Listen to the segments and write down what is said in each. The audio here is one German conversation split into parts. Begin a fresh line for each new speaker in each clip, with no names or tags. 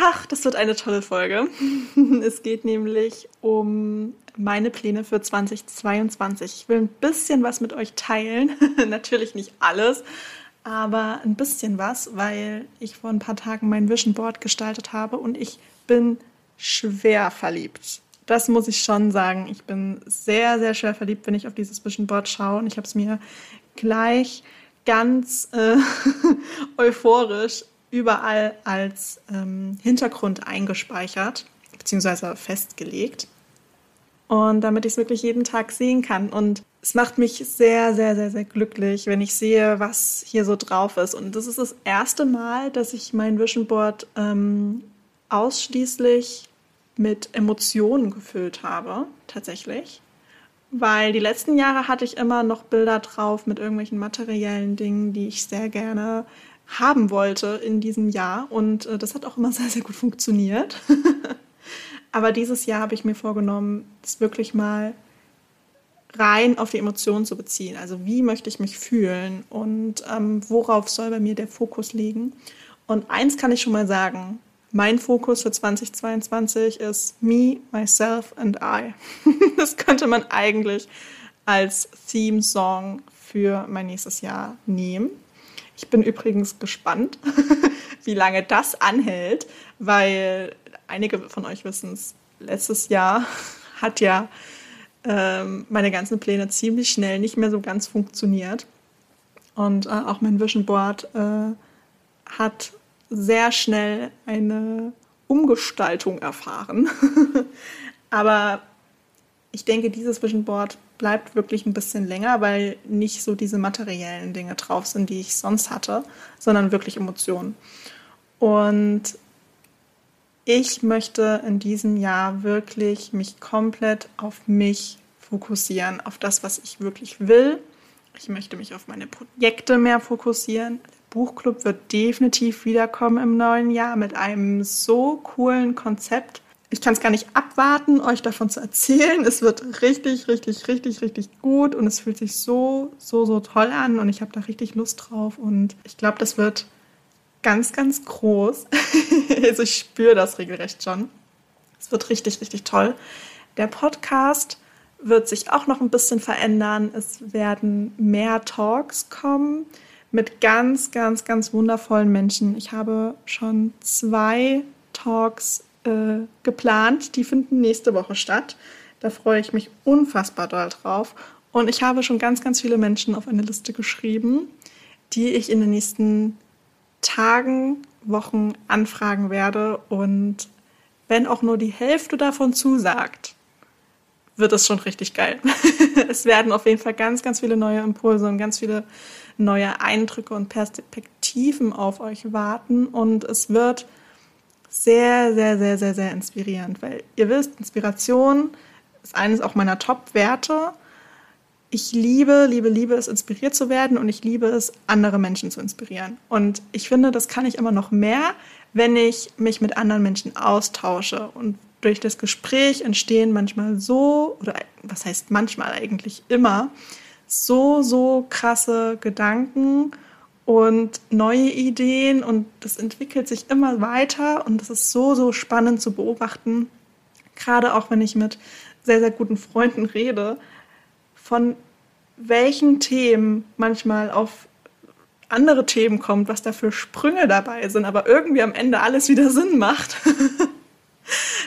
Ach, das wird eine tolle Folge. Es geht nämlich um meine Pläne für 2022. Ich will ein bisschen was mit euch teilen. Natürlich nicht alles, aber ein bisschen was, weil ich vor ein paar Tagen mein Vision Board gestaltet habe und ich bin schwer verliebt. Das muss ich schon sagen. Ich bin sehr, sehr schwer verliebt, wenn ich auf dieses Vision Board schaue. Und ich habe es mir gleich ganz äh, euphorisch überall als ähm, Hintergrund eingespeichert bzw. festgelegt. Und damit ich es wirklich jeden Tag sehen kann. Und es macht mich sehr, sehr, sehr, sehr glücklich, wenn ich sehe, was hier so drauf ist. Und das ist das erste Mal, dass ich mein Vision Board ähm, ausschließlich mit Emotionen gefüllt habe, tatsächlich. Weil die letzten Jahre hatte ich immer noch Bilder drauf mit irgendwelchen materiellen Dingen, die ich sehr gerne haben wollte in diesem Jahr. Und äh, das hat auch immer sehr, sehr gut funktioniert. Aber dieses Jahr habe ich mir vorgenommen, es wirklich mal rein auf die Emotionen zu beziehen. Also wie möchte ich mich fühlen und ähm, worauf soll bei mir der Fokus liegen? Und eins kann ich schon mal sagen. Mein Fokus für 2022 ist me, myself and I. das könnte man eigentlich als Theme-Song für mein nächstes Jahr nehmen. Ich bin übrigens gespannt, wie lange das anhält, weil einige von euch wissen es, letztes Jahr hat ja ähm, meine ganzen Pläne ziemlich schnell nicht mehr so ganz funktioniert. Und äh, auch mein Vision Board äh, hat sehr schnell eine Umgestaltung erfahren. Aber ich denke, dieses Vision Board bleibt wirklich ein bisschen länger, weil nicht so diese materiellen Dinge drauf sind, die ich sonst hatte, sondern wirklich Emotionen. Und ich möchte in diesem Jahr wirklich mich komplett auf mich fokussieren, auf das, was ich wirklich will. Ich möchte mich auf meine Projekte mehr fokussieren. Der Buchclub wird definitiv wiederkommen im neuen Jahr mit einem so coolen Konzept ich kann es gar nicht abwarten, euch davon zu erzählen. Es wird richtig, richtig, richtig, richtig gut und es fühlt sich so, so, so toll an und ich habe da richtig Lust drauf und ich glaube, das wird ganz, ganz groß. also ich spüre das regelrecht schon. Es wird richtig, richtig toll. Der Podcast wird sich auch noch ein bisschen verändern. Es werden mehr Talks kommen mit ganz, ganz, ganz wundervollen Menschen. Ich habe schon zwei Talks äh, geplant. Die finden nächste Woche statt. Da freue ich mich unfassbar doll drauf. Und ich habe schon ganz, ganz viele Menschen auf eine Liste geschrieben, die ich in den nächsten Tagen, Wochen anfragen werde. Und wenn auch nur die Hälfte davon zusagt, wird es schon richtig geil. es werden auf jeden Fall ganz, ganz viele neue Impulse und ganz viele neue Eindrücke und Perspektiven auf euch warten. Und es wird sehr, sehr, sehr, sehr, sehr inspirierend, weil ihr wisst, Inspiration ist eines auch meiner Top-Werte. Ich liebe, liebe, liebe es, inspiriert zu werden und ich liebe es, andere Menschen zu inspirieren. Und ich finde, das kann ich immer noch mehr, wenn ich mich mit anderen Menschen austausche. Und durch das Gespräch entstehen manchmal so, oder was heißt manchmal eigentlich immer, so, so krasse Gedanken und neue Ideen und das entwickelt sich immer weiter und das ist so, so spannend zu beobachten. Gerade auch wenn ich mit sehr, sehr guten Freunden rede, von welchen Themen manchmal auf andere Themen kommt, was da für Sprünge dabei sind, aber irgendwie am Ende alles wieder Sinn macht.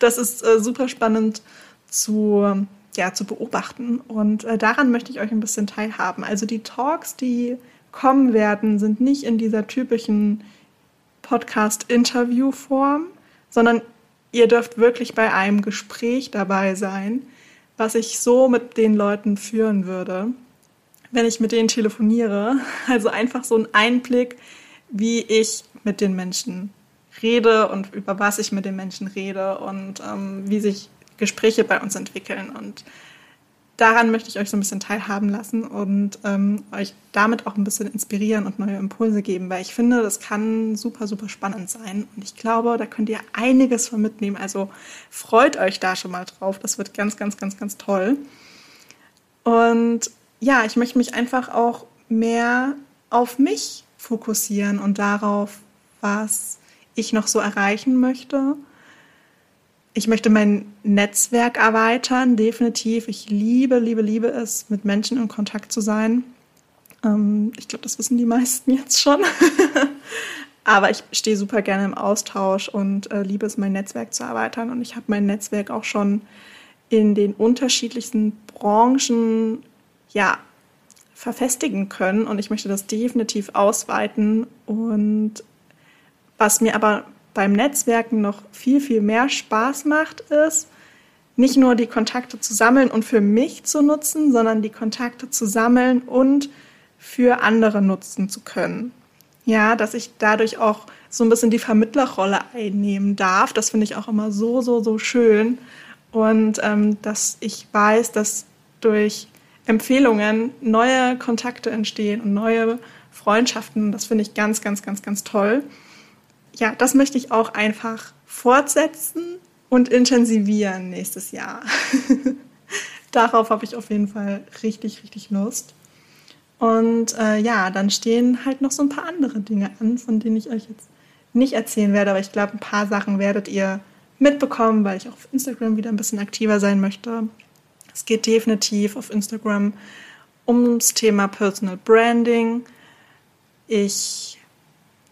das ist äh, super spannend zu ja, zu beobachten. Und äh, daran möchte ich euch ein bisschen teilhaben. Also die Talks, die kommen werden, sind nicht in dieser typischen Podcast-Interview-Form, sondern ihr dürft wirklich bei einem Gespräch dabei sein, was ich so mit den Leuten führen würde, wenn ich mit denen telefoniere. Also einfach so ein Einblick, wie ich mit den Menschen rede und über was ich mit den Menschen rede und ähm, wie sich Gespräche bei uns entwickeln. Und daran möchte ich euch so ein bisschen teilhaben lassen und ähm, euch damit auch ein bisschen inspirieren und neue Impulse geben, weil ich finde, das kann super, super spannend sein. Und ich glaube, da könnt ihr einiges von mitnehmen. Also freut euch da schon mal drauf. Das wird ganz, ganz, ganz, ganz toll. Und ja, ich möchte mich einfach auch mehr auf mich fokussieren und darauf, was ich noch so erreichen möchte ich möchte mein Netzwerk erweitern, definitiv. Ich liebe, liebe, liebe es, mit Menschen in Kontakt zu sein. Ähm, ich glaube, das wissen die meisten jetzt schon. Aber ich stehe super gerne im Austausch und äh, liebe es, mein Netzwerk zu erweitern. Und ich habe mein Netzwerk auch schon in den unterschiedlichsten Branchen ja, verfestigen können. Und ich möchte das definitiv ausweiten. Und was mir aber beim Netzwerken noch viel, viel mehr Spaß macht, ist, nicht nur die Kontakte zu sammeln und für mich zu nutzen, sondern die Kontakte zu sammeln und für andere nutzen zu können. Ja, dass ich dadurch auch so ein bisschen die Vermittlerrolle einnehmen darf. Das finde ich auch immer so, so, so schön. Und ähm, dass ich weiß, dass durch Empfehlungen neue Kontakte entstehen und neue Freundschaften. Das finde ich ganz, ganz, ganz, ganz toll ja, das möchte ich auch einfach fortsetzen und intensivieren nächstes Jahr. Darauf habe ich auf jeden Fall richtig, richtig Lust. Und äh, ja, dann stehen halt noch so ein paar andere Dinge an, von denen ich euch jetzt nicht erzählen werde, aber ich glaube, ein paar Sachen werdet ihr mitbekommen, weil ich auch auf Instagram wieder ein bisschen aktiver sein möchte. Es geht definitiv auf Instagram ums Thema Personal Branding. Ich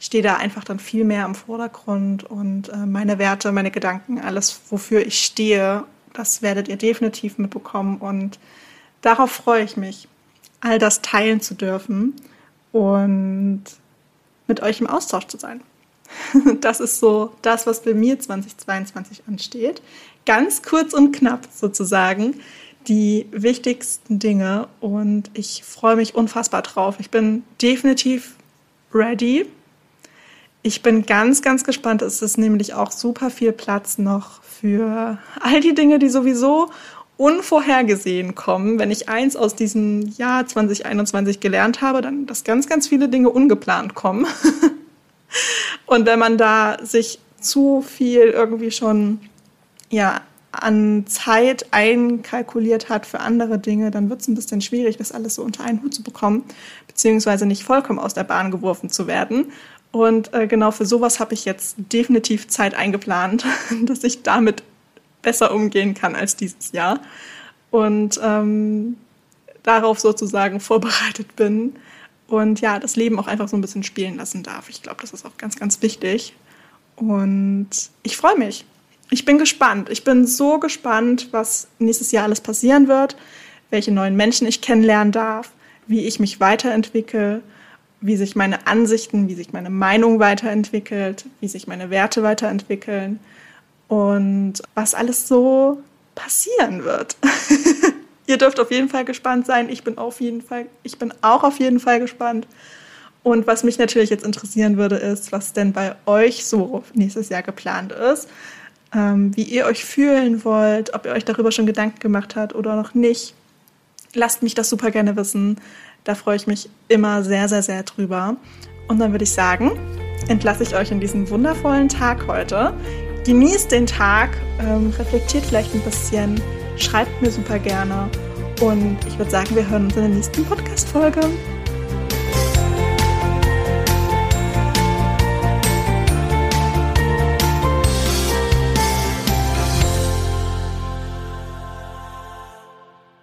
stehe da einfach dann viel mehr im Vordergrund und äh, meine Werte, meine Gedanken, alles, wofür ich stehe, das werdet ihr definitiv mitbekommen und darauf freue ich mich, all das teilen zu dürfen und mit euch im Austausch zu sein. Das ist so das, was bei mir 2022 ansteht. Ganz kurz und knapp sozusagen die wichtigsten Dinge und ich freue mich unfassbar drauf. Ich bin definitiv ready ich bin ganz, ganz gespannt. Es ist nämlich auch super viel Platz noch für all die Dinge, die sowieso unvorhergesehen kommen. Wenn ich eins aus diesem Jahr 2021 gelernt habe, dann, dass ganz, ganz viele Dinge ungeplant kommen. Und wenn man da sich zu viel irgendwie schon, ja, an Zeit einkalkuliert hat für andere Dinge, dann wird es ein bisschen schwierig, das alles so unter einen Hut zu bekommen, beziehungsweise nicht vollkommen aus der Bahn geworfen zu werden. Und äh, genau für sowas habe ich jetzt definitiv Zeit eingeplant, dass ich damit besser umgehen kann als dieses Jahr. Und ähm, darauf sozusagen vorbereitet bin. Und ja, das Leben auch einfach so ein bisschen spielen lassen darf. Ich glaube, das ist auch ganz, ganz wichtig. Und ich freue mich. Ich bin gespannt. Ich bin so gespannt, was nächstes Jahr alles passieren wird, welche neuen Menschen ich kennenlernen darf, wie ich mich weiterentwickle wie sich meine Ansichten, wie sich meine Meinung weiterentwickelt, wie sich meine Werte weiterentwickeln und was alles so passieren wird. Ihr dürft auf jeden Fall gespannt sein. Ich bin auf jeden Fall, ich bin auch auf jeden Fall gespannt. Und was mich natürlich jetzt interessieren würde, ist, was denn bei euch so nächstes Jahr geplant ist, ähm, wie ihr euch fühlen wollt, ob ihr euch darüber schon Gedanken gemacht habt oder noch nicht. Lasst mich das super gerne wissen. Da freue ich mich immer sehr, sehr, sehr drüber. Und dann würde ich sagen, entlasse ich euch in diesen wundervollen Tag heute. Genießt den Tag, ähm, reflektiert vielleicht ein bisschen, schreibt mir super gerne. Und ich würde sagen, wir hören uns in der nächsten Podcast-Folge.